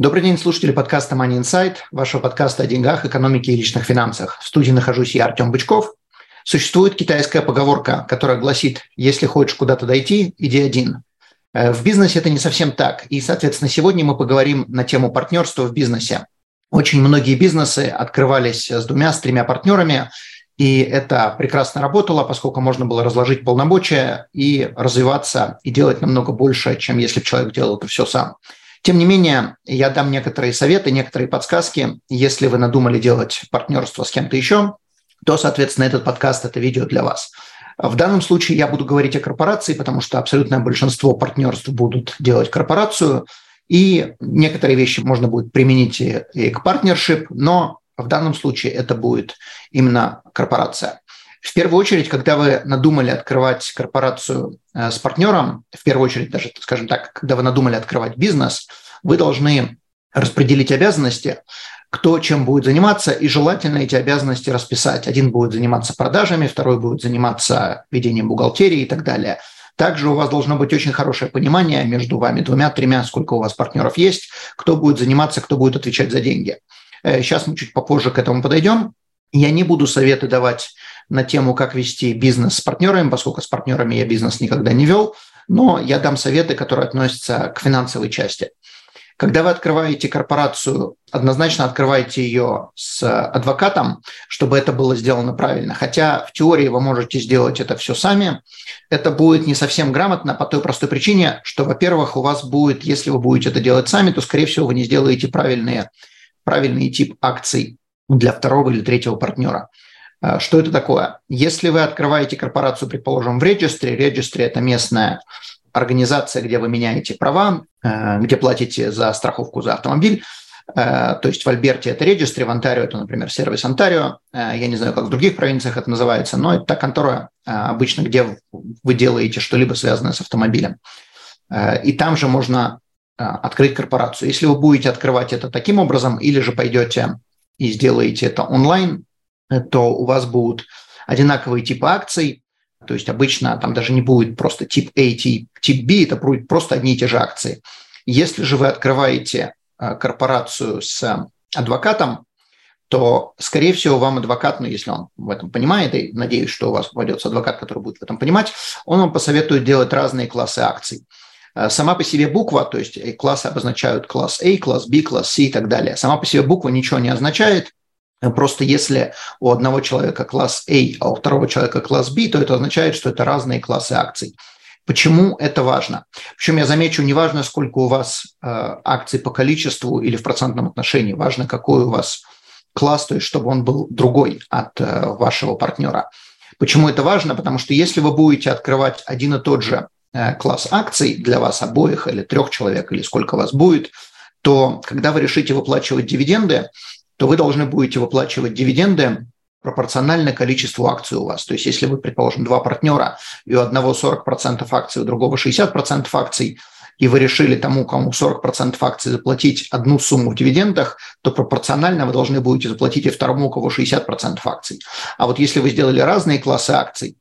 Добрый день, слушатели подкаста Money Insight, вашего подкаста о деньгах, экономике и личных финансах. В студии нахожусь я, Артем Бычков. Существует китайская поговорка, которая гласит «если хочешь куда-то дойти, иди один». Э, в бизнесе это не совсем так. И, соответственно, сегодня мы поговорим на тему партнерства в бизнесе. Очень многие бизнесы открывались с двумя, с тремя партнерами, и это прекрасно работало, поскольку можно было разложить полномочия и развиваться, и делать намного больше, чем если бы человек делал это все сам. Тем не менее, я дам некоторые советы, некоторые подсказки. Если вы надумали делать партнерство с кем-то еще, то, соответственно, этот подкаст – это видео для вас. В данном случае я буду говорить о корпорации, потому что абсолютное большинство партнерств будут делать корпорацию, и некоторые вещи можно будет применить и к партнершип, но в данном случае это будет именно корпорация. В первую очередь, когда вы надумали открывать корпорацию э, с партнером, в первую очередь даже, скажем так, когда вы надумали открывать бизнес, вы должны распределить обязанности, кто чем будет заниматься, и желательно эти обязанности расписать. Один будет заниматься продажами, второй будет заниматься ведением бухгалтерии и так далее. Также у вас должно быть очень хорошее понимание между вами двумя-тремя, сколько у вас партнеров есть, кто будет заниматься, кто будет отвечать за деньги. Э, сейчас мы чуть попозже к этому подойдем. Я не буду советы давать на тему, как вести бизнес с партнерами, поскольку с партнерами я бизнес никогда не вел, но я дам советы, которые относятся к финансовой части. Когда вы открываете корпорацию, однозначно открывайте ее с адвокатом, чтобы это было сделано правильно. Хотя в теории вы можете сделать это все сами. Это будет не совсем грамотно по той простой причине, что, во-первых, у вас будет, если вы будете это делать сами, то, скорее всего, вы не сделаете правильные, правильный тип акций для второго или третьего партнера. А, что это такое? Если вы открываете корпорацию, предположим, в регистре, регистре – это местная организация, где вы меняете права, э, где платите за страховку за автомобиль, э, то есть в Альберте это регистре, в Онтарио это, например, сервис Онтарио. Э, я не знаю, как в других провинциях это называется, но это та контора обычно, где вы делаете что-либо связанное с автомобилем. И там же можно открыть корпорацию. Если вы будете открывать это таким образом, или же пойдете и сделаете это онлайн, то у вас будут одинаковые типы акций, то есть обычно там даже не будет просто тип A, тип, тип B, это будут просто одни и те же акции. Если же вы открываете э, корпорацию с адвокатом, то, скорее всего, вам адвокат, ну, если он в этом понимает, и надеюсь, что у вас попадется адвокат, который будет в этом понимать, он вам посоветует делать разные классы акций. Э, сама по себе буква, то есть классы обозначают класс A, класс B, класс C и так далее. Сама по себе буква ничего не означает. Просто если у одного человека класс A, а у второго человека класс B, то это означает, что это разные классы акций. Почему это важно? Причем я замечу, не важно, сколько у вас э, акций по количеству или в процентном отношении, важно, какой у вас класс, то есть чтобы он был другой от э, вашего партнера. Почему это важно? Потому что если вы будете открывать один и тот же э, класс акций для вас обоих или трех человек, или сколько вас будет, то когда вы решите выплачивать дивиденды, то вы должны будете выплачивать дивиденды пропорционально количеству акций у вас. То есть если вы, предположим, два партнера, и у одного 40% акций, у другого 60% акций, и вы решили тому, кому 40% акций заплатить одну сумму в дивидендах, то пропорционально вы должны будете заплатить и второму, у кого 60% акций. А вот если вы сделали разные классы акций,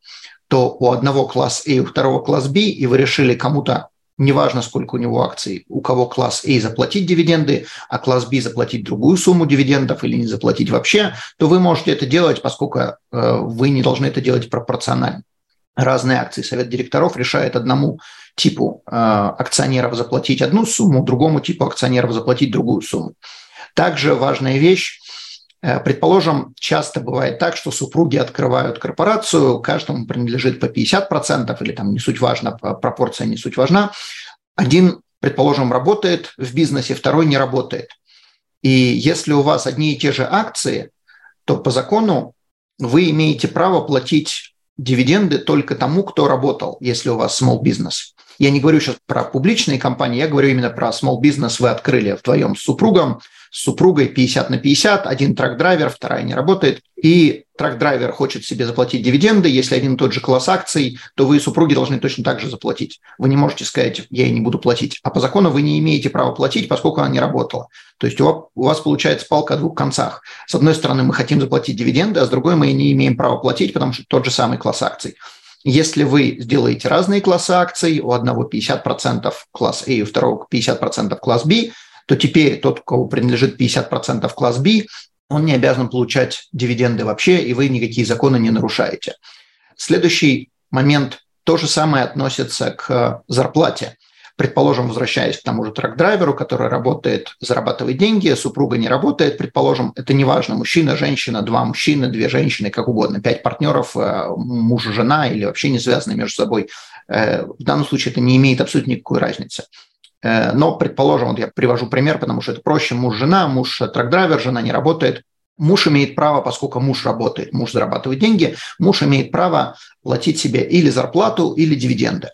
то у одного класс А, у второго класс Б, и вы решили кому-то неважно, сколько у него акций, у кого класс А заплатить дивиденды, а класс Б заплатить другую сумму дивидендов или не заплатить вообще, то вы можете это делать, поскольку э, вы не должны это делать пропорционально. Разные акции. Совет директоров решает одному типу э, акционеров заплатить одну сумму, другому типу акционеров заплатить другую сумму. Также важная вещь предположим, часто бывает так, что супруги открывают корпорацию, каждому принадлежит по 50%, или там не суть важна, пропорция не суть важна. Один, предположим, работает в бизнесе, второй не работает. И если у вас одни и те же акции, то по закону вы имеете право платить дивиденды только тому, кто работал, если у вас small business. Я не говорю сейчас про публичные компании, я говорю именно про small business вы открыли вдвоем с супругом, с супругой 50 на 50, один truck driver, вторая не работает, и truck driver хочет себе заплатить дивиденды, если один и тот же класс акций, то вы супруги должны точно так же заплатить. Вы не можете сказать, я ей не буду платить. А по закону вы не имеете права платить, поскольку она не работала. То есть у вас, у вас получается палка о двух концах. С одной стороны, мы хотим заплатить дивиденды, а с другой мы не имеем права платить, потому что тот же самый класс акций. Если вы сделаете разные классы акций, у одного 50% класс А, у второго 50% класс B, то теперь тот, кого принадлежит 50% класс B, он не обязан получать дивиденды вообще, и вы никакие законы не нарушаете. Следующий момент то же самое относится к зарплате. Предположим, возвращаясь к тому же трак-драйверу, который работает, зарабатывает деньги, супруга не работает, предположим, это не важно, мужчина, женщина, два мужчины, две женщины, как угодно, пять партнеров, э, муж, жена или вообще не связаны между собой. Э, в данном случае это не имеет абсолютно никакой разницы. Э, но, предположим, вот я привожу пример, потому что это проще, муж-жена, муж трак-драйвер, жена не работает, Муж имеет право, поскольку муж работает, муж зарабатывает деньги, муж имеет право платить себе или зарплату, или дивиденды,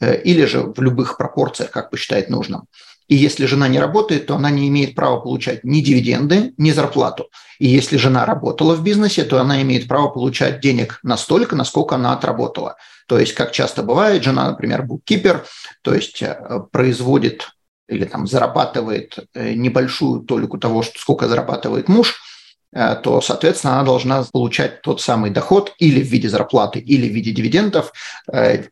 э, или же в любых пропорциях, как посчитает нужным. И если жена не работает, то она не имеет права получать ни дивиденды, ни зарплату. И если жена работала в бизнесе, то она имеет право получать денег настолько, насколько она отработала. То есть, как часто бывает, жена, например, буккипер, то есть э, производит или там зарабатывает э, небольшую толику того, что сколько зарабатывает муж, то, соответственно, она должна получать тот самый доход или в виде зарплаты, или в виде дивидендов.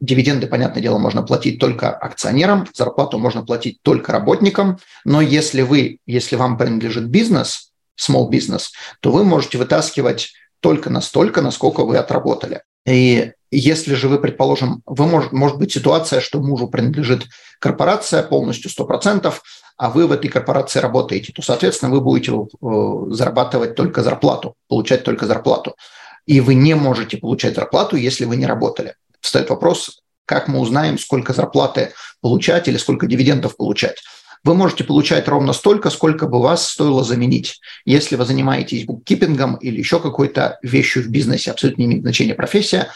Дивиденды, понятное дело, можно платить только акционерам, зарплату можно платить только работникам, но если вы, если вам принадлежит бизнес, small business, то вы можете вытаскивать только настолько, насколько вы отработали. И если же вы, предположим, вы может, может быть ситуация, что мужу принадлежит корпорация полностью 100%, а вы в этой корпорации работаете, то, соответственно, вы будете э, зарабатывать только зарплату, получать только зарплату. И вы не можете получать зарплату, если вы не работали. Встает вопрос, как мы узнаем, сколько зарплаты получать или сколько дивидендов получать вы можете получать ровно столько, сколько бы вас стоило заменить. Если вы занимаетесь буккипингом или еще какой-то вещью в бизнесе, абсолютно не имеет значения профессия,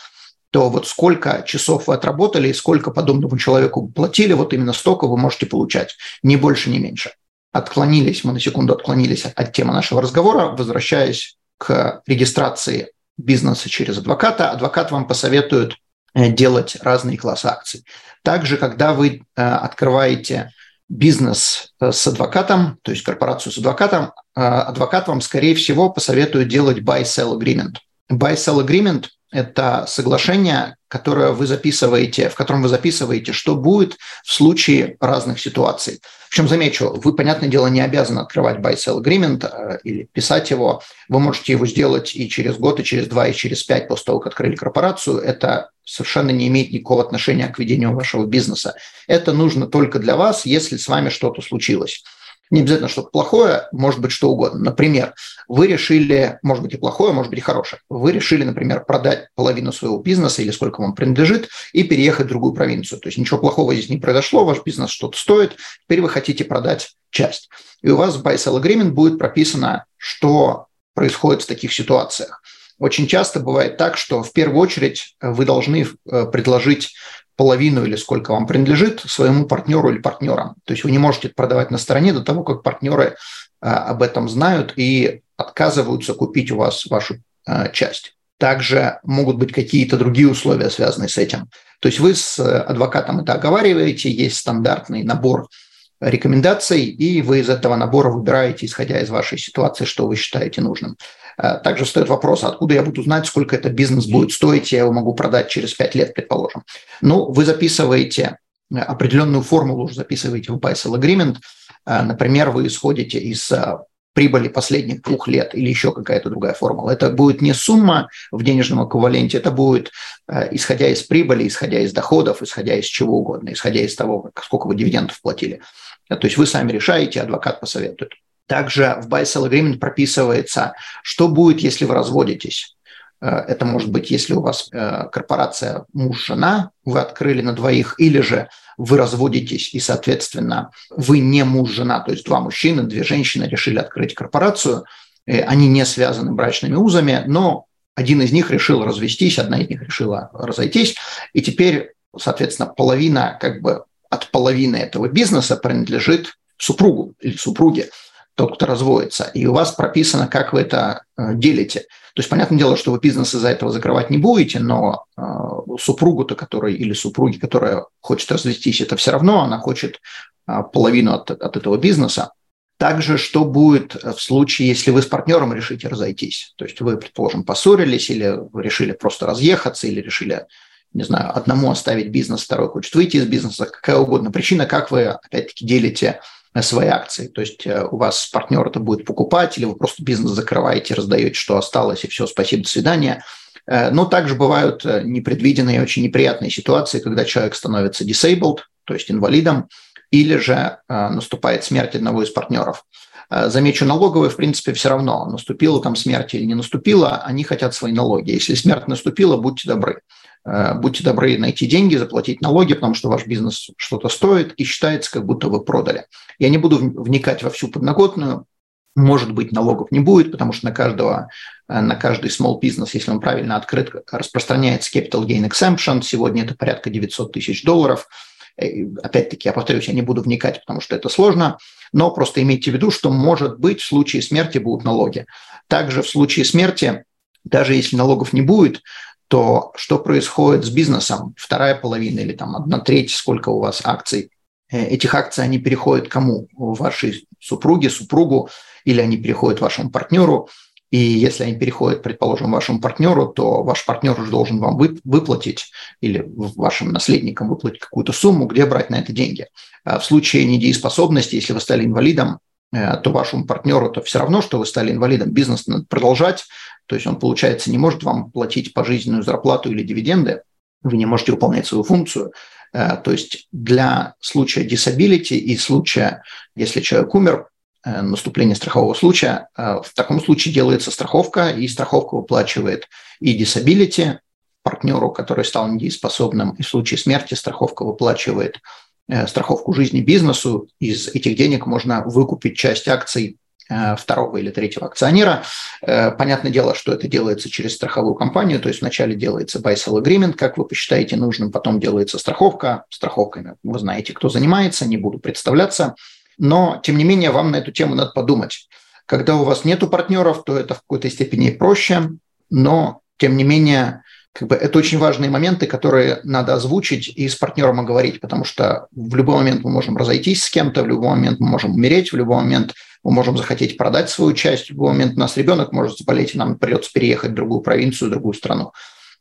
то вот сколько часов вы отработали и сколько подобному человеку платили, вот именно столько вы можете получать, ни больше, ни меньше. Отклонились, мы на секунду отклонились от темы нашего разговора, возвращаясь к регистрации бизнеса через адвоката. Адвокат вам посоветует э, делать разные классы акций. Также, когда вы э, открываете бизнес э, с адвокатом, то есть корпорацию с адвокатом, адвокат вам, скорее всего, посоветует делать buy-sell agreement. Buy-sell agreement – это соглашение, которое вы записываете, в котором вы записываете, что будет в случае разных ситуаций. Причем, замечу, вы, понятное дело, не обязаны открывать buy-sell agreement э, или писать его. Вы можете его сделать и через год, и через два, и через пять после того, как открыли корпорацию. Это совершенно не имеет никакого отношения к ведению вашего бизнеса. Это нужно только для вас, если с вами что-то случилось. Не обязательно что-то плохое, может быть что угодно. Например, вы решили, может быть и плохое, может быть и хорошее. Вы решили, например, продать половину своего бизнеса или сколько вам принадлежит и переехать в другую провинцию. То есть ничего плохого здесь не произошло, ваш бизнес что-то стоит, теперь вы хотите продать часть. И у вас в buy-sell agreement будет прописано, что происходит в таких ситуациях. Очень часто бывает так, что в первую очередь вы должны э, предложить половину или сколько вам принадлежит своему партнеру или партнерам. То есть вы не можете продавать на стороне до того, как партнеры э, об этом знают и отказываются купить у вас вашу часть. Также могут быть какие-то другие условия, связанные с этим. То есть вы с адвокатом это оговариваете, есть стандартный набор рекомендаций, и вы из этого набора выбираете, исходя из вашей ситуации, что вы считаете нужным. Э, также встает вопрос, откуда я буду знать, сколько этот бизнес будет стоить, я его могу продать через 5 лет, предположим. Ну, вы записываете определенную формулу, уже записываете в Buy-Sell Agreement. Э, например, вы исходите из э, прибыли последних двух лет или еще какая-то другая формула. Это будет не сумма в денежном эквиваленте, это будет исходя из прибыли, исходя из доходов, исходя из чего угодно, исходя из того, сколько вы дивидендов платили. То есть вы сами решаете, адвокат посоветует. Также в buy-sell agreement прописывается, что будет, если вы разводитесь. Э, это может быть, если у вас э, корпорация муж-жена, вы открыли на двоих, или же вы разводитесь, и, соответственно, вы не муж-жена, то есть два мужчины, две женщины решили открыть корпорацию, э, они не связаны брачными узами, но один из них решил развестись, одна из них решила разойтись, и теперь, соответственно, половина, как бы от половины этого бизнеса принадлежит супругу или супруге тот, кто разводится, и у вас прописано, как вы это э, делите. То есть, понятное дело, что вы бизнес из-за этого закрывать не будете, но э, супругу-то, которая или супруги, которая хочет развестись, это все равно, она хочет э, половину от, от этого бизнеса. Также, что будет в случае, если вы с партнером решите разойтись? То есть вы, предположим, поссорились или вы решили просто разъехаться или решили, не знаю, одному оставить бизнес, второй хочет выйти из бизнеса, какая угодно причина, как вы, опять-таки, делите свои акции. То есть э, у вас партнер это будет покупать, или вы просто бизнес закрываете, раздаете, что осталось, и все, спасибо, до свидания. Э, но также бывают э, непредвиденные очень неприятные ситуации, когда человек становится disabled, то есть инвалидом, или же наступает смерть одного из партнеров. Замечу, налоговые, в принципе, все равно, наступила там смерть или не наступила, они хотят свои налоги. Если смерть наступила, будьте добры. Э, будьте добры найти деньги, заплатить налоги, потому что ваш бизнес что-то стоит и считается, как будто вы продали. Я не буду вникать во всю подноготную, может быть, налогов не будет, потому что на каждого, э, на каждый small business, если он правильно открыт, распространяется capital gain exemption. Сегодня это порядка 900 тысяч долларов. Э, опять-таки, я повторюсь, я не буду вникать, потому что это сложно, но просто имейте в виду, что, может быть, в случае смерти будут налоги. Также в случае смерти, даже если налогов не будет, то что происходит с бизнесом? Вторая половина или там одна треть, сколько у вас акций? Э, этих акций они переходят кому? Вашей супруге, супругу, или они переходят вашему партнеру? И если они переходят, предположим, вашему партнеру, то ваш партнер уже должен вам выплатить или вашим наследникам выплатить какую-то сумму, где брать на это деньги. А в случае недееспособности, если вы стали инвалидом, э, то вашему партнеру то все равно, что вы стали инвалидом. Бизнес надо продолжать, то есть он, получается, не может вам платить пожизненную зарплату или дивиденды, вы не можете выполнять свою функцию. Э, то есть для случая disability и случая, если человек умер, э, наступление страхового случая, э, в таком случае делается страховка, и страховка выплачивает и disability партнеру, который стал недееспособным, и в случае смерти страховка выплачивает страховку жизни бизнесу. Из этих денег можно выкупить часть акций второго или третьего акционера. Э, понятное дело, что это делается через страховую компанию, то есть вначале делается buy-sell agreement, как вы посчитаете нужным, потом делается страховка. Страховками вы знаете, кто занимается, не буду представляться. Но, тем не менее, вам на эту тему надо подумать. Когда у вас нету партнеров, то это в какой-то степени проще, но, тем не менее, как бы это очень важные моменты, которые надо озвучить и с партнером оговорить, потому что в любой момент мы можем разойтись с кем-то, в любой момент мы можем умереть, в любой момент – мы можем захотеть продать свою часть. В любой момент у нас ребенок может заболеть, и нам придется переехать в другую провинцию, в другую страну.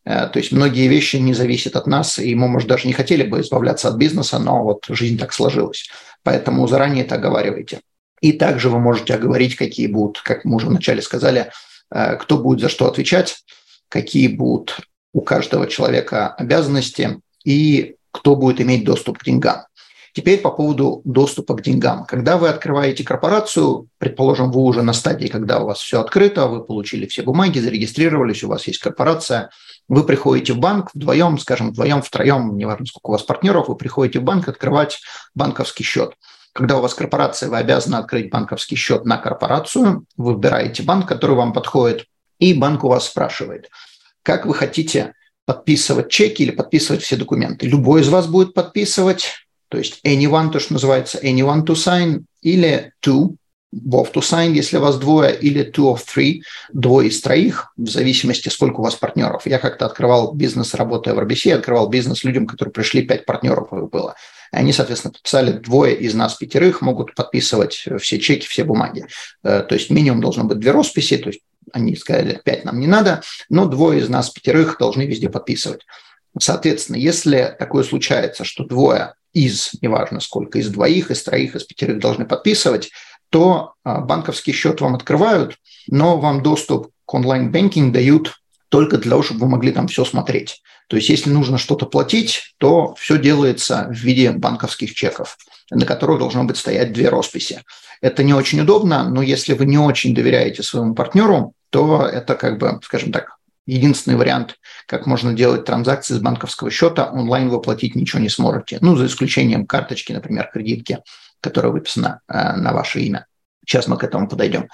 Э, то есть многие вещи не зависят от нас, и мы, может, даже не хотели бы избавляться от бизнеса, но вот жизнь так сложилась. Поэтому заранее это оговаривайте. И также вы можете оговорить, какие будут, как мы уже вначале сказали, э, кто будет за что отвечать, какие будут у каждого человека обязанности и кто будет иметь доступ к деньгам. Теперь по поводу доступа к деньгам. Когда вы открываете корпорацию, предположим, вы уже на стадии, когда у вас все открыто, вы получили все бумаги, зарегистрировались, у вас есть корпорация, вы приходите в банк вдвоем, скажем, вдвоем, втроем, неважно, сколько у вас партнеров, вы приходите в банк открывать банковский счет. Когда у вас корпорация, вы обязаны открыть банковский счет на корпорацию, вы выбираете банк, который вам подходит, и банк у вас спрашивает, как вы хотите подписывать чеки или подписывать все документы. Любой из вас будет подписывать, то есть anyone, то, что называется anyone to sign, или two, both to sign, если вас двое, или two of three, двое из троих, в зависимости, сколько у вас партнеров. Я как-то открывал бизнес, работая в RBC, открывал бизнес людям, которые пришли, пять партнеров было. И они, соответственно, подписали двое из нас пятерых, могут подписывать все чеки, все бумаги. Э, то есть минимум должно быть две росписи, то есть они сказали, пять нам не надо, но двое из нас пятерых должны везде подписывать. Соответственно, если такое случается, что двое из, неважно сколько, из двоих, из троих, из пятерых должны подписывать, то а, банковский счет вам открывают, но вам доступ к online banking дают только для того, чтобы вы могли там все смотреть. То есть если нужно что-то платить, то все делается в виде банковских чеков, на которых должно быть стоять две росписи. Это не очень удобно, но если вы не очень доверяете своему партнеру, то это как бы, скажем так, единственный вариант, как можно делать транзакции с банковского счета, онлайн вы ничего не сможете. Ну, за исключением карточки, например, кредитки, которая выписана э, на ваше имя. Сейчас мы к этому подойдем.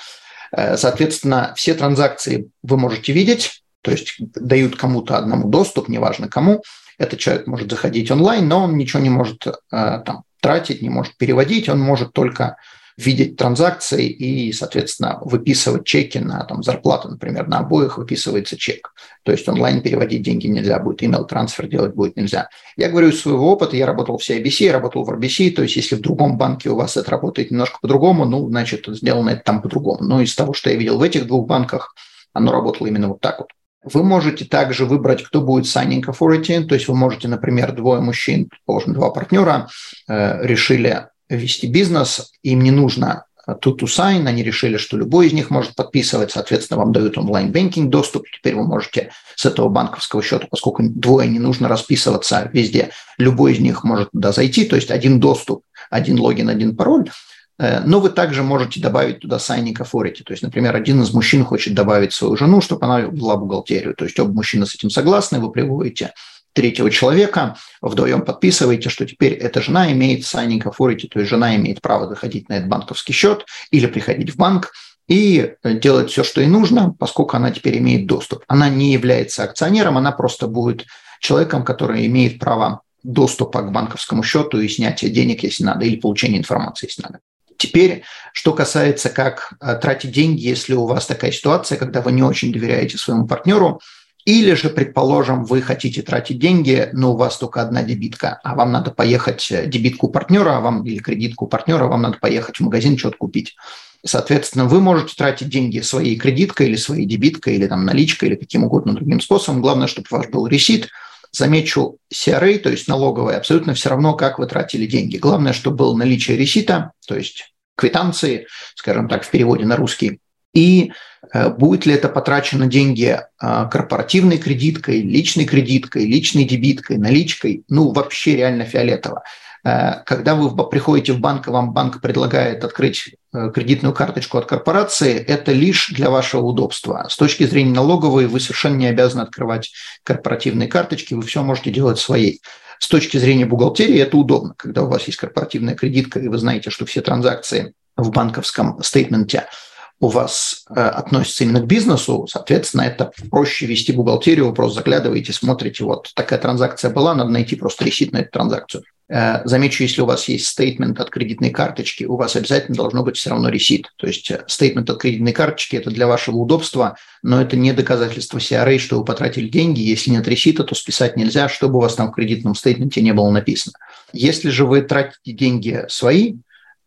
Э, соответственно, все транзакции вы можете видеть, то есть дают кому-то одному доступ, неважно кому. Этот человек может заходить онлайн, но он ничего не может э, там, тратить, не может переводить, он может только видеть транзакции и, соответственно, выписывать чеки на там, зарплату, например, на обоих выписывается чек. То есть онлайн переводить деньги нельзя будет, email трансфер делать будет нельзя. Я говорю из своего опыта, я работал в CIBC, я работал в RBC, то есть если в другом банке у вас это работает немножко по-другому, ну, значит, сделано это там по-другому. Но из того, что я видел в этих двух банках, оно работало именно вот так вот. Вы можете также выбрать, кто будет signing authority, то есть вы можете, например, двое мужчин, положим, два партнера, э, решили вести бизнес, им не нужно two to sign, они решили, что любой из них может подписывать, соответственно, вам дают online banking доступ, теперь вы можете с этого банковского счета, поскольку двое не нужно расписываться везде, любой из них может туда зайти, то есть один доступ, один логин, один пароль, э, но вы также можете добавить туда signing authority. То есть, например, один из мужчин хочет добавить свою жену, чтобы она вела бухгалтерию. То есть оба мужчины с этим согласны, вы приводите третьего человека, вдвоем подписываете, что теперь эта жена имеет signing authority, то есть жена имеет право заходить на этот банковский счет или приходить в банк и делать все, что ей нужно, поскольку она теперь имеет доступ. Она не является акционером, она просто будет человеком, который имеет право доступа к банковскому счету и снятия денег, если надо, или получения информации, если надо. Теперь, что касается, как э, тратить деньги, если у вас такая ситуация, когда вы не очень доверяете своему партнеру, или же, предположим, вы хотите тратить деньги, но у вас только одна дебитка, а вам надо поехать э, дебитку партнера, а вам или кредитку партнера, вам надо поехать в магазин что-то купить. Соответственно, вы можете тратить деньги своей кредиткой или своей дебиткой, или там наличкой, или каким угодно другим способом. Главное, чтобы у вас был ресит. Замечу, CRA, то есть налоговая, абсолютно все равно, как вы тратили деньги. Главное, чтобы был наличие ресита, то есть квитанции, скажем так, в переводе на русский, и э, будет ли это потрачено деньги э, корпоративной кредиткой, личной кредиткой, личной дебиткой, наличкой, ну вообще реально фиолетово. Э, когда вы приходите в банк, и вам банк предлагает открыть кредитную карточку от корпорации, это лишь для вашего удобства. С точки зрения налоговой вы совершенно не обязаны открывать корпоративные карточки, вы все можете делать своей. С точки зрения бухгалтерии это удобно, когда у вас есть корпоративная кредитка, и вы знаете, что все транзакции в банковском стейтменте – у вас э, относится именно к бизнесу, соответственно, это проще вести бухгалтерию, вы просто заглядываете, смотрите, вот такая транзакция была, надо найти просто ресит на эту транзакцию. Э, замечу, если у вас есть стейтмент от кредитной карточки, у вас обязательно должно быть все равно ресит. То есть э, стейтмент от кредитной карточки – это для вашего удобства, но это не доказательство CRA, что вы потратили деньги. Если нет ресита, то списать нельзя, чтобы у вас там в кредитном стейтменте не было написано. Если же вы тратите деньги свои,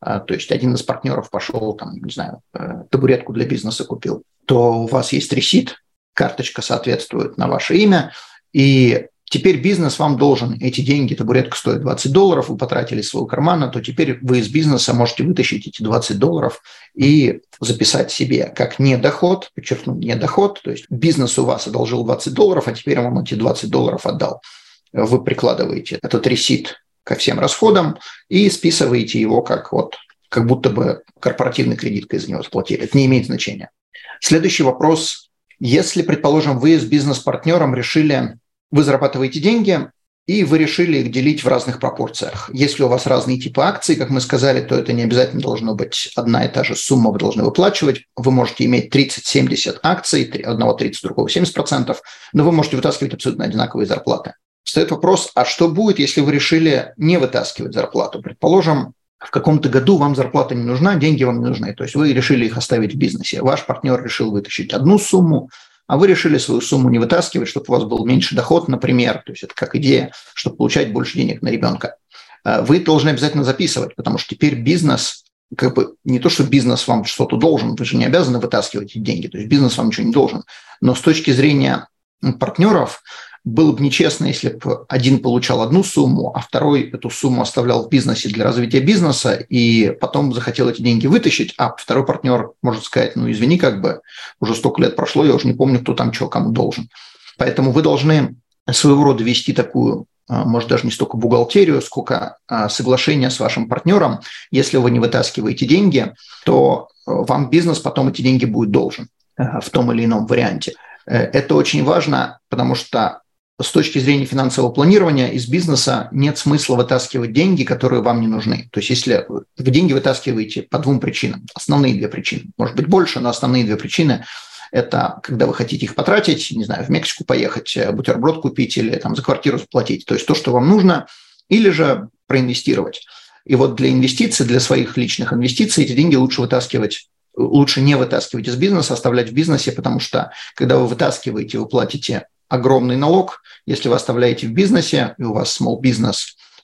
то есть один из партнеров пошел, там, не знаю, э, табуретку для бизнеса купил, то у вас есть ресит, карточка соответствует на ваше имя, и теперь бизнес вам должен эти деньги, табуретка стоит 20 долларов, вы потратили из своего кармана, то теперь вы из бизнеса можете вытащить эти 20 долларов и записать себе как не доход, подчеркну, не доход, то есть бизнес у вас одолжил 20 долларов, а теперь он вам эти 20 долларов отдал. Вы прикладываете этот ресит ко всем расходам и списываете его как вот как будто бы корпоративной кредиткой за него заплатили. Это не имеет значения. Следующий вопрос. Если, предположим, вы с бизнес-партнером решили, вы зарабатываете деньги, и вы решили их делить в разных пропорциях. Если у вас разные типы акций, как мы сказали, то это не обязательно должно быть одна и та же сумма, вы должны выплачивать. Вы можете иметь 30-70 акций, одного 30, другого 70%, но вы можете вытаскивать абсолютно одинаковые зарплаты встает вопрос, а что будет, если вы решили не вытаскивать зарплату? Предположим, в каком-то году вам зарплата не нужна, деньги вам не нужны. То есть вы решили их оставить в бизнесе. Ваш партнер решил вытащить одну сумму, а вы решили свою сумму не вытаскивать, чтобы у вас был меньше доход, например. То есть это как идея, чтобы получать больше денег на ребенка. А вы должны обязательно записывать, потому что теперь бизнес как бы не то, что бизнес вам что-то должен, вы же не обязаны вытаскивать эти деньги, то есть бизнес вам ничего не должен. Но с точки зрения партнеров было бы нечестно, если бы один получал одну сумму, а второй эту сумму оставлял в бизнесе для развития бизнеса и потом захотел эти деньги вытащить, а второй партнер может сказать, ну извини, как бы уже столько лет прошло, я уже не помню, кто там что кому должен. Поэтому вы должны своего рода вести такую а, может, даже не столько бухгалтерию, сколько а, соглашение с вашим партнером. Если вы не вытаскиваете деньги, то э, вам бизнес потом эти деньги будет должен э, в том или ином варианте. Э, это очень важно, потому что с точки зрения финансового планирования из бизнеса нет смысла вытаскивать деньги, которые вам не нужны. То есть если вы деньги вытаскиваете по двум причинам, основные две причины, может быть больше, но основные две причины – это когда вы хотите их потратить, не знаю, в Мексику поехать, э, бутерброд купить или там за квартиру заплатить. То есть то, что вам нужно, или же проинвестировать. И вот для инвестиций, для своих личных инвестиций эти деньги лучше вытаскивать лучше не вытаскивать из бизнеса, оставлять в бизнесе, потому что когда вы вытаскиваете, вы платите огромный налог. Если вы оставляете в бизнесе, и у вас small business,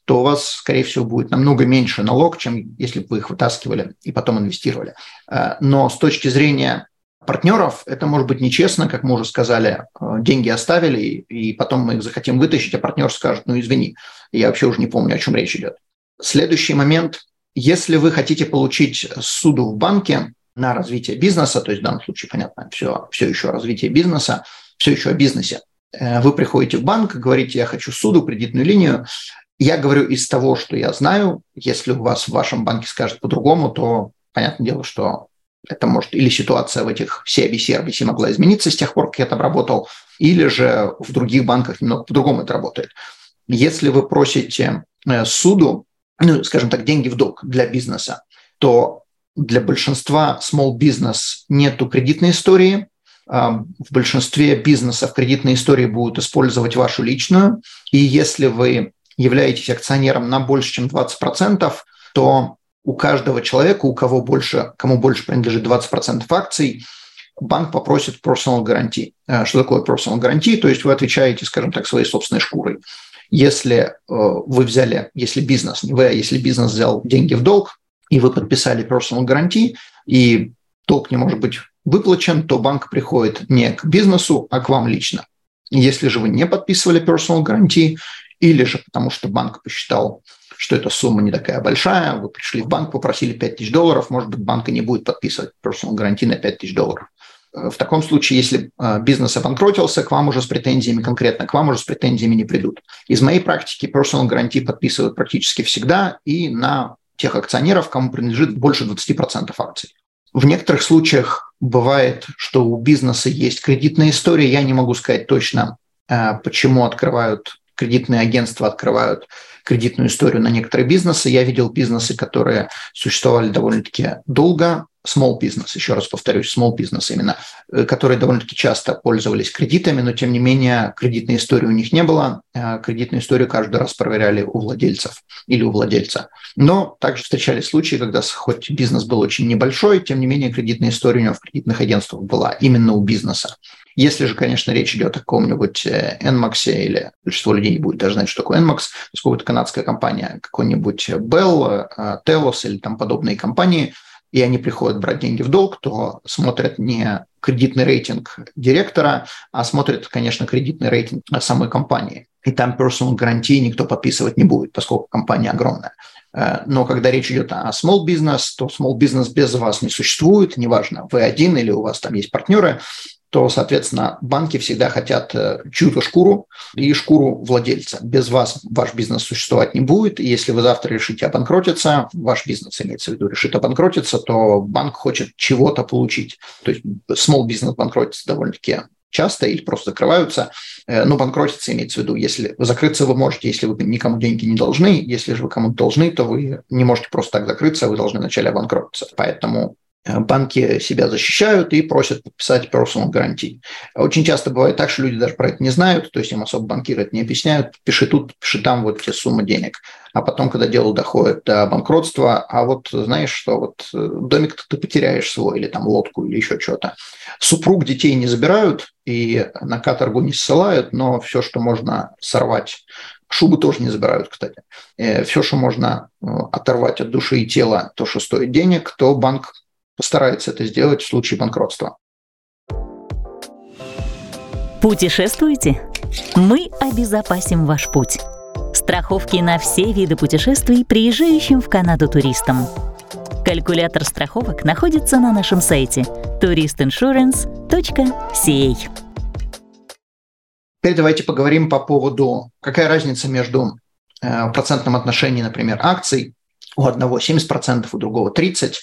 то у вас, скорее всего, будет намного меньше налог, чем если бы вы их вытаскивали и потом инвестировали. Э, но с точки зрения партнеров это может быть нечестно, как мы уже сказали, э, деньги оставили, и потом мы их захотим вытащить, а партнер скажет, ну извини, я вообще уже не помню, о чем речь идет. Следующий момент. Если вы хотите получить суду в банке на развитие бизнеса, то есть в данном случае, понятно, все, все еще развитие бизнеса, все еще о бизнесе, вы приходите в банк, говорите, я хочу суду, кредитную линию, я говорю из того, что я знаю. Если у вас в вашем банке скажут по-другому, то понятное дело, что это может или ситуация в этих CIBC, RBC могла измениться с тех пор, как я там работал, или же в других банках немного по-другому это работает. Если вы просите э, суду, ну, скажем так, деньги в долг для бизнеса, то для большинства small business нету кредитной истории. А, в большинстве бизнесов кредитные истории будут использовать вашу личную. И если вы являетесь акционером на больше, чем 20%, то у каждого человека, у кого больше, кому больше принадлежит 20% акций, банк попросит personal гарантии. Что такое personal гарантии? То есть вы отвечаете, скажем так, своей собственной шкурой. Если э, вы взяли, если бизнес, не вы, а если бизнес взял деньги в долг, и вы подписали personal гарантии, и долг не может быть выплачен, то банк приходит не к бизнесу, а к вам лично. Если же вы не подписывали personal гарантии, или же потому что банк посчитал, что эта сумма не такая большая, вы пришли в банк, попросили 5 тысяч долларов, может быть, банк и не будет подписывать personal гарантии на 5 тысяч долларов. Э, в таком случае, если э, бизнес обанкротился, к вам уже с претензиями, конкретно к вам уже с претензиями не придут. Из моей практики personal гарантии подписывают практически всегда и на тех акционеров, кому принадлежит больше 20% акций. В некоторых случаях бывает, что у бизнеса есть кредитная история. Я не могу сказать точно, э, почему открывают кредитные агентства открывают кредитную историю на некоторые бизнесы. Я видел бизнесы, которые существовали довольно-таки долго, small business, еще раз повторюсь, small business именно, э, которые довольно-таки часто пользовались кредитами, но тем не менее кредитной истории у них не было. Э, кредитную историю каждый раз проверяли у владельцев или у владельца. Но также встречались случаи, когда хоть бизнес был очень небольшой, тем не менее кредитная история у него в кредитных агентствах была именно у бизнеса. Если же, конечно, речь идет о каком-нибудь э, NMAX или большинство людей не будет даже знать, что такое NMAX, поскольку это канадская компания, какой-нибудь Bell, Telos или там подобные компании – и они приходят брать деньги в долг, то смотрят не кредитный рейтинг директора, а смотрят, конечно, кредитный рейтинг самой компании. И там personal гарантии никто подписывать не будет, поскольку компания огромная. Э, но когда речь идет о small business, то small business без вас не существует, неважно, вы один или у вас там есть партнеры, то, соответственно, банки всегда хотят э, чью-то шкуру и шкуру владельца. Без вас ваш бизнес существовать не будет. И если вы завтра решите обанкротиться, ваш бизнес, имеется в виду, решит обанкротиться, то банк хочет чего-то получить. То есть small business банкротится довольно-таки часто или просто закрываются. Э, но банкротиться имеется в виду, если закрыться вы можете, если вы никому деньги не должны. Если же вы кому-то должны, то вы не можете просто так закрыться, вы должны вначале обанкротиться. Поэтому банки себя защищают и просят подписать personal гарантии. Очень часто бывает так, что люди даже про это не знают, то есть им особо банкиры это не объясняют, пиши тут, пиши там вот те суммы денег. А потом, когда дело доходит до банкротства, а вот знаешь, что вот э, домик ты потеряешь свой, или там лодку, или еще что-то. Супруг детей не забирают и на каторгу не ссылают, но все, что можно сорвать Шубы тоже не забирают, кстати. Э, все, что можно оторвать от души и тела, то, что стоит денег, то банк постарается это сделать в случае банкротства. Путешествуете? Мы обезопасим ваш путь. Страховки на все виды путешествий приезжающим в Канаду туристам. Калькулятор страховок находится на нашем сайте touristinsurance.ca. Теперь давайте поговорим по поводу, какая разница между э, процентном отношении, например, акций. У одного 70%, у другого 30%.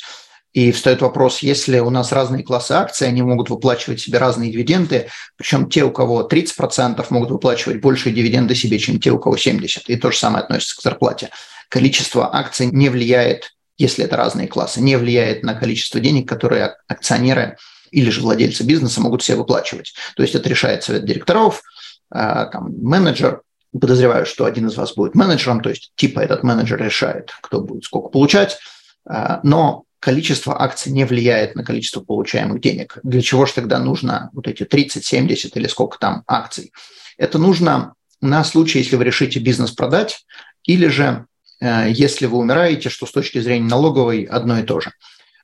И встает вопрос, если у нас разные классы акций, они могут выплачивать себе разные дивиденды, причем те, у кого 30% могут выплачивать больше дивиденды себе, чем те, у кого 70%. И то же самое относится к зарплате. Количество акций не влияет, если это разные классы, не влияет на количество денег, которые акционеры или же владельцы бизнеса могут себе выплачивать. То есть это решает совет директоров, а, там, менеджер, подозреваю, что один из вас будет менеджером, то есть типа этот менеджер решает, кто будет сколько получать, а, но количество акций не влияет на количество получаемых денег. Для чего же тогда нужно вот эти 30, 70 или сколько там акций? Это нужно на случай, если вы решите бизнес продать, или же э, если вы умираете, что с точки зрения налоговой одно и то же.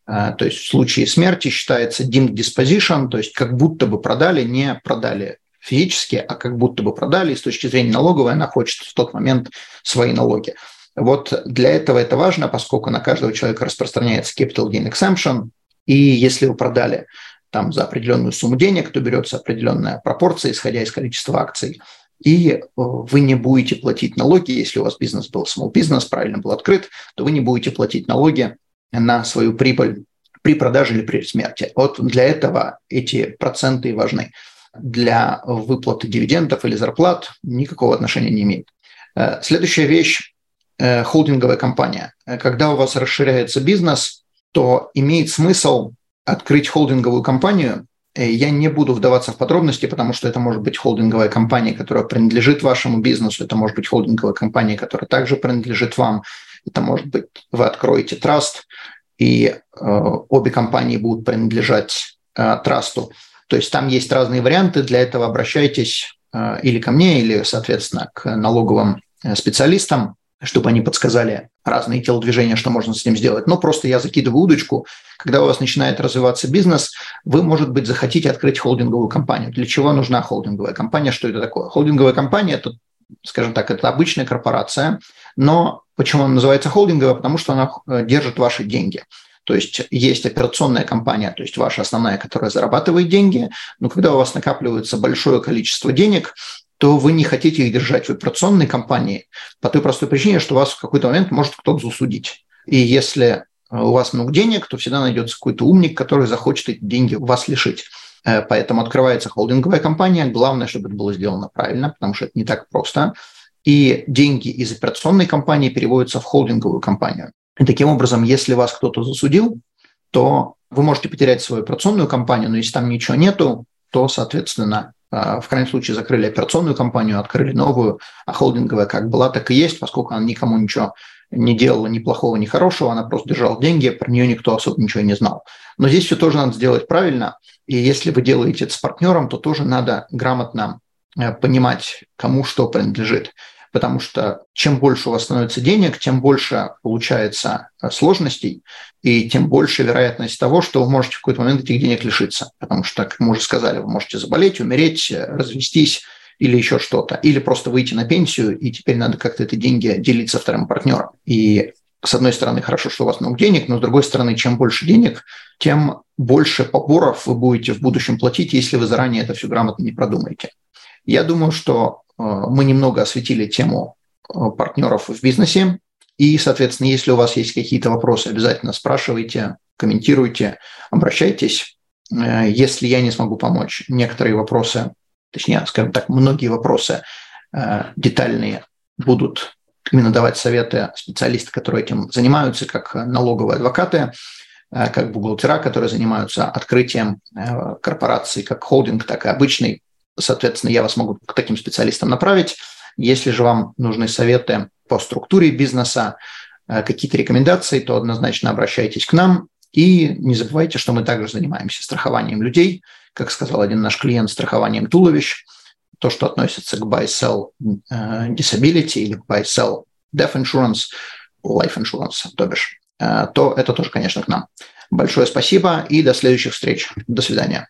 Э, то есть в случае смерти считается deemed disposition, то есть как будто бы продали, не продали физически, а как будто бы продали, и с точки зрения налоговой она хочет в тот момент свои налоги. Вот для этого это важно, поскольку на каждого человека распространяется capital gain exemption, и если вы продали там за определенную сумму денег, то берется определенная пропорция, исходя из количества акций, и э, вы не будете платить налоги, если у вас бизнес был small бизнес, правильно был открыт, то вы не будете платить налоги на свою прибыль при продаже или при смерти. Вот для этого эти проценты важны. Для выплаты дивидендов или зарплат никакого отношения не имеет. Э, следующая вещь холдинговая компания. Когда у вас расширяется бизнес, то имеет смысл открыть холдинговую компанию Э, я не буду вдаваться в подробности, потому что это может быть холдинговая компания, которая принадлежит вашему бизнесу, это может быть холдинговая компания, которая также принадлежит вам, это может быть вы откроете траст, и э, обе компании будут принадлежать э, трасту. То есть там есть разные варианты, для этого обращайтесь э, или ко мне, или, соответственно, к налоговым э, специалистам чтобы они подсказали разные телодвижения, что можно с ним сделать. Но просто я закидываю удочку. Когда у вас начинает развиваться бизнес, вы, может быть, захотите открыть холдинговую компанию. Для чего нужна холдинговая компания? Что это такое? Холдинговая компания – это, скажем так, это обычная корпорация. Но почему она называется холдинговая? Потому что она э, держит ваши деньги. То есть есть операционная компания, то есть ваша основная, которая зарабатывает деньги, но когда у вас накапливается большое количество денег, то вы не хотите их держать в операционной компании по той простой причине, что вас в какой-то момент может кто-то засудить. И если э, у вас много денег, то всегда найдется какой-то умник, который захочет эти деньги у вас лишить. Э, поэтому открывается холдинговая компания. Главное, чтобы это было сделано правильно, потому что это не так просто. И деньги из операционной компании переводятся в холдинговую компанию. И таким образом, если вас кто-то засудил, то вы можете потерять свою операционную компанию, но если там ничего нету, то, соответственно, в крайнем случае закрыли операционную компанию, открыли новую, а холдинговая как была, так и есть, поскольку она никому ничего не делала ни плохого, ни хорошего, она просто держала деньги, про нее никто особо ничего не знал. Но здесь все тоже надо сделать правильно, и если вы делаете это с партнером, то тоже надо грамотно э, понимать, кому что принадлежит потому что чем больше у вас становится денег, тем больше получается э, сложностей, и тем больше вероятность того, что вы можете в какой-то момент этих денег лишиться. Потому что, как мы уже сказали, вы можете заболеть, умереть, э, развестись или еще что-то. Или просто выйти на пенсию, и теперь надо как-то эти деньги делить со вторым партнером. И с одной стороны, хорошо, что у вас много денег, но с другой стороны, чем больше денег, тем больше поборов вы будете в будущем платить, если вы заранее это все грамотно не продумаете. Я думаю, что мы немного осветили тему э, партнеров в бизнесе. И, соответственно, если у вас есть какие-то вопросы, обязательно спрашивайте, комментируйте, обращайтесь. Э, если я не смогу помочь, некоторые вопросы, точнее, скажем так, многие вопросы детальные будут именно давать советы специалисты, которые этим занимаются, как налоговые адвокаты, как бухгалтера, которые занимаются открытием корпораций, как холдинг, так и обычный Соответственно, я вас могу к таким специалистам направить. Если же вам нужны советы по структуре бизнеса, э, какие-то рекомендации, то однозначно обращайтесь к нам. И не забывайте, что мы также занимаемся страхованием людей, как сказал один наш клиент, страхованием туловищ, то, что относится к buy-sell э, disability или buy-sell death insurance, life insurance, то бишь, э, то это тоже, конечно, к нам. Большое спасибо и до следующих встреч. До свидания.